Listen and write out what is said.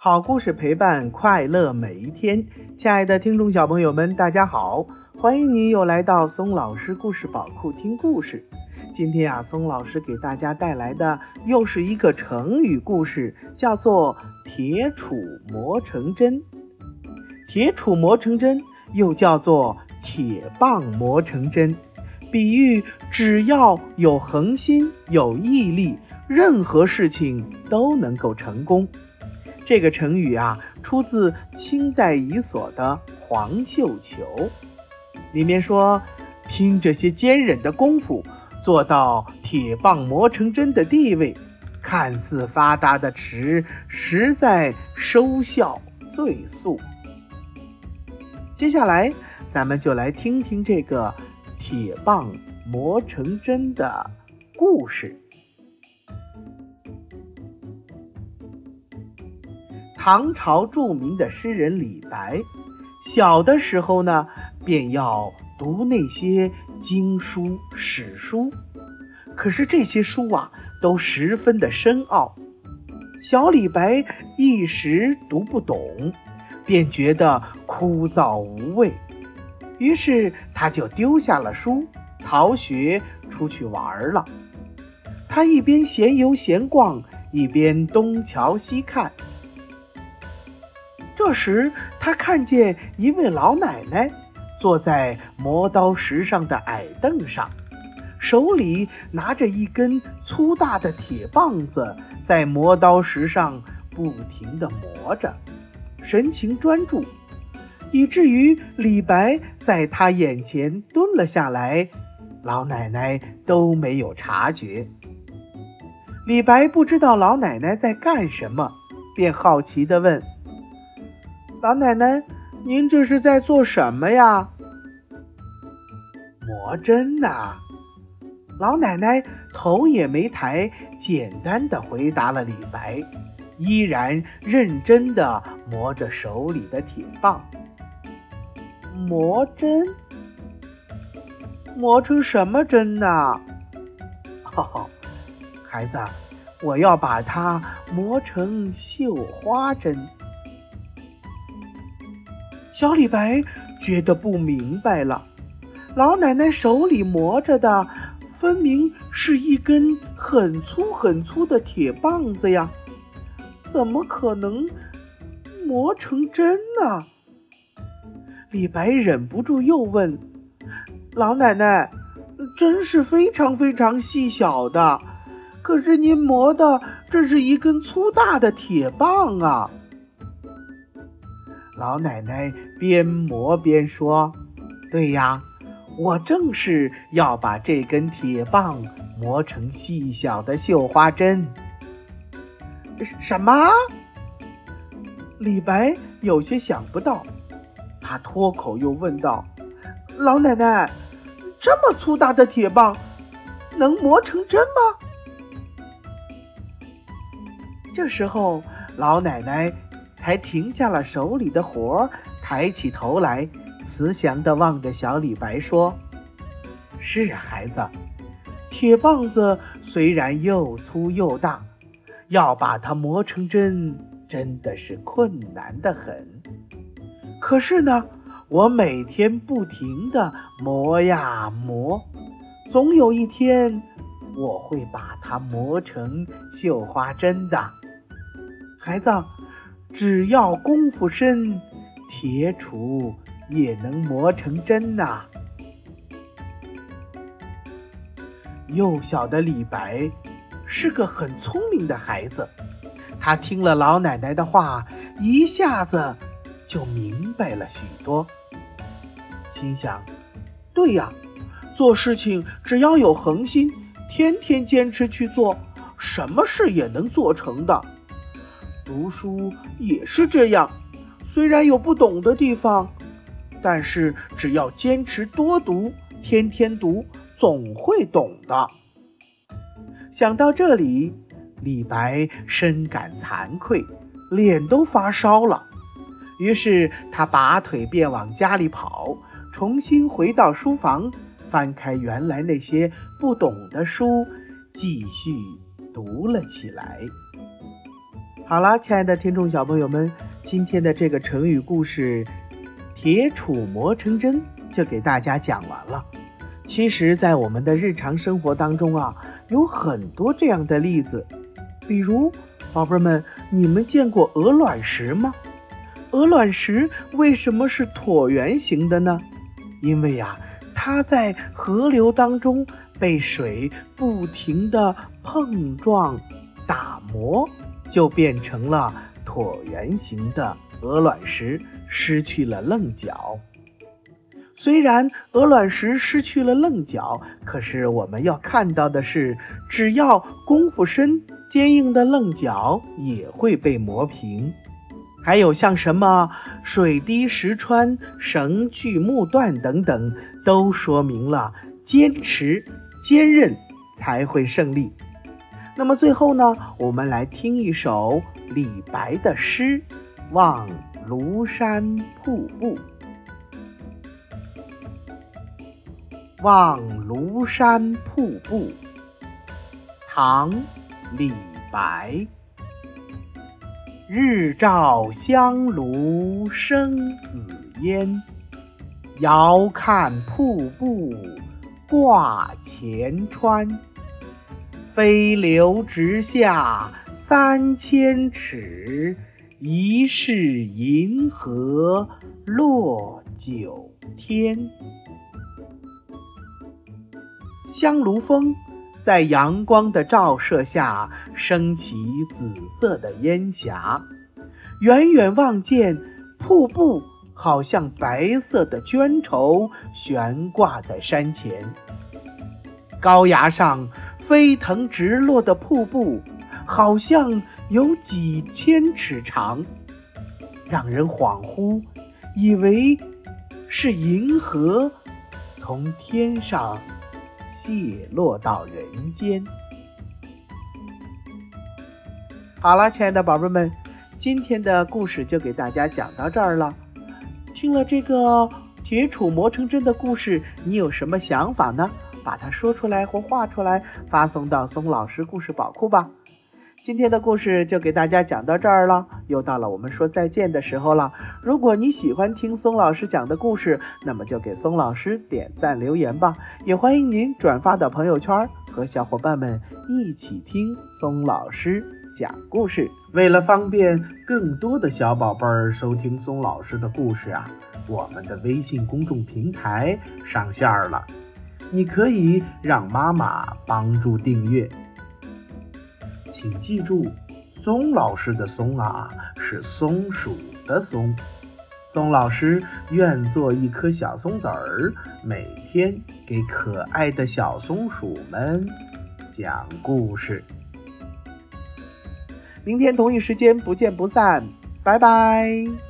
好故事陪伴快乐每一天，亲爱的听众小朋友们，大家好，欢迎您又来到松老师故事宝库听故事。今天啊，松老师给大家带来的又是一个成语故事，叫做“铁杵磨成针”。铁杵磨成针，又叫做铁棒磨成针，比喻只要有恒心、有毅力，任何事情都能够成功。这个成语啊，出自清代乙所的《黄绣球》，里面说：“拼这些坚忍的功夫，做到铁棒磨成针的地位，看似发达的迟，实在收效最速。”接下来，咱们就来听听这个铁棒磨成针的故事。唐朝著名的诗人李白，小的时候呢，便要读那些经书、史书。可是这些书啊，都十分的深奥，小李白一时读不懂，便觉得枯燥无味。于是他就丢下了书，逃学出去玩了。他一边闲游闲逛，一边东瞧西看。这时，他看见一位老奶奶坐在磨刀石上的矮凳上，手里拿着一根粗大的铁棒子，在磨刀石上不停地磨着，神情专注，以至于李白在他眼前蹲了下来，老奶奶都没有察觉。李白不知道老奶奶在干什么，便好奇地问。老奶奶，您这是在做什么呀？磨针呐。老奶奶头也没抬，简单的回答了李白，依然认真的磨着手里的铁棒。磨针？磨成什么针呢？哦，孩子，我要把它磨成绣花针。小李白觉得不明白了，老奶奶手里磨着的分明是一根很粗很粗的铁棒子呀，怎么可能磨成针呢？李白忍不住又问：“老奶奶，针是非常非常细小的，可是您磨的这是一根粗大的铁棒啊！”老奶奶边磨边说：“对呀，我正是要把这根铁棒磨成细小的绣花针。”什么？李白有些想不到，他脱口又问道：“老奶奶，这么粗大的铁棒，能磨成针吗？”这时候，老奶奶。才停下了手里的活儿，抬起头来，慈祥地望着小李白说：“是啊，孩子，铁棒子虽然又粗又大，要把它磨成针，真的是困难的很。可是呢，我每天不停地磨呀磨，总有一天，我会把它磨成绣花针的，孩子。”只要功夫深，铁杵也能磨成针呐。幼小的李白是个很聪明的孩子，他听了老奶奶的话，一下子就明白了许多。心想：对呀，做事情只要有恒心，天天坚持去做，什么事也能做成的。读书也是这样，虽然有不懂的地方，但是只要坚持多读，天天读，总会懂的。想到这里，李白深感惭愧，脸都发烧了。于是他拔腿便往家里跑，重新回到书房，翻开原来那些不懂的书，继续读了起来。好了，亲爱的听众小朋友们，今天的这个成语故事“铁杵磨成针”就给大家讲完了。其实，在我们的日常生活当中啊，有很多这样的例子，比如，宝贝儿们，你们见过鹅卵石吗？鹅卵石为什么是椭圆形的呢？因为呀，它在河流当中被水不停地碰撞、打磨。就变成了椭圆形的鹅卵石，失去了棱角。虽然鹅卵石失去了棱角，可是我们要看到的是，只要功夫深，坚硬的棱角也会被磨平。还有像什么水滴石穿、绳锯木断等等，都说明了坚持、坚韧才会胜利。那么最后呢，我们来听一首李白的诗《望庐山瀑布》。望庐山瀑布，唐·李白。日照香炉生紫烟，遥看瀑布挂前川。飞流直下三千尺，疑是银河落九天。香炉峰在阳光的照射下升起紫色的烟霞，远远望见瀑布，好像白色的绢绸悬挂在山前。高崖上飞腾直落的瀑布，好像有几千尺长，让人恍惚，以为是银河从天上泻落到人间。好了，亲爱的宝贝们，今天的故事就给大家讲到这儿了。听了这个铁杵磨成针的故事，你有什么想法呢？把它说出来或画出来，发送到松老师故事宝库吧。今天的故事就给大家讲到这儿了，又到了我们说再见的时候了。如果你喜欢听松老师讲的故事，那么就给松老师点赞留言吧。也欢迎您转发到朋友圈，和小伙伴们一起听松老师讲故事。为了方便更多的小宝贝儿收听松老师的故事啊，我们的微信公众平台上线了。你可以让妈妈帮助订阅，请记住，松老师的“松”啊是松鼠的“松”。松老师愿做一颗小松子儿，每天给可爱的小松鼠们讲故事。明天同一时间不见不散，拜拜。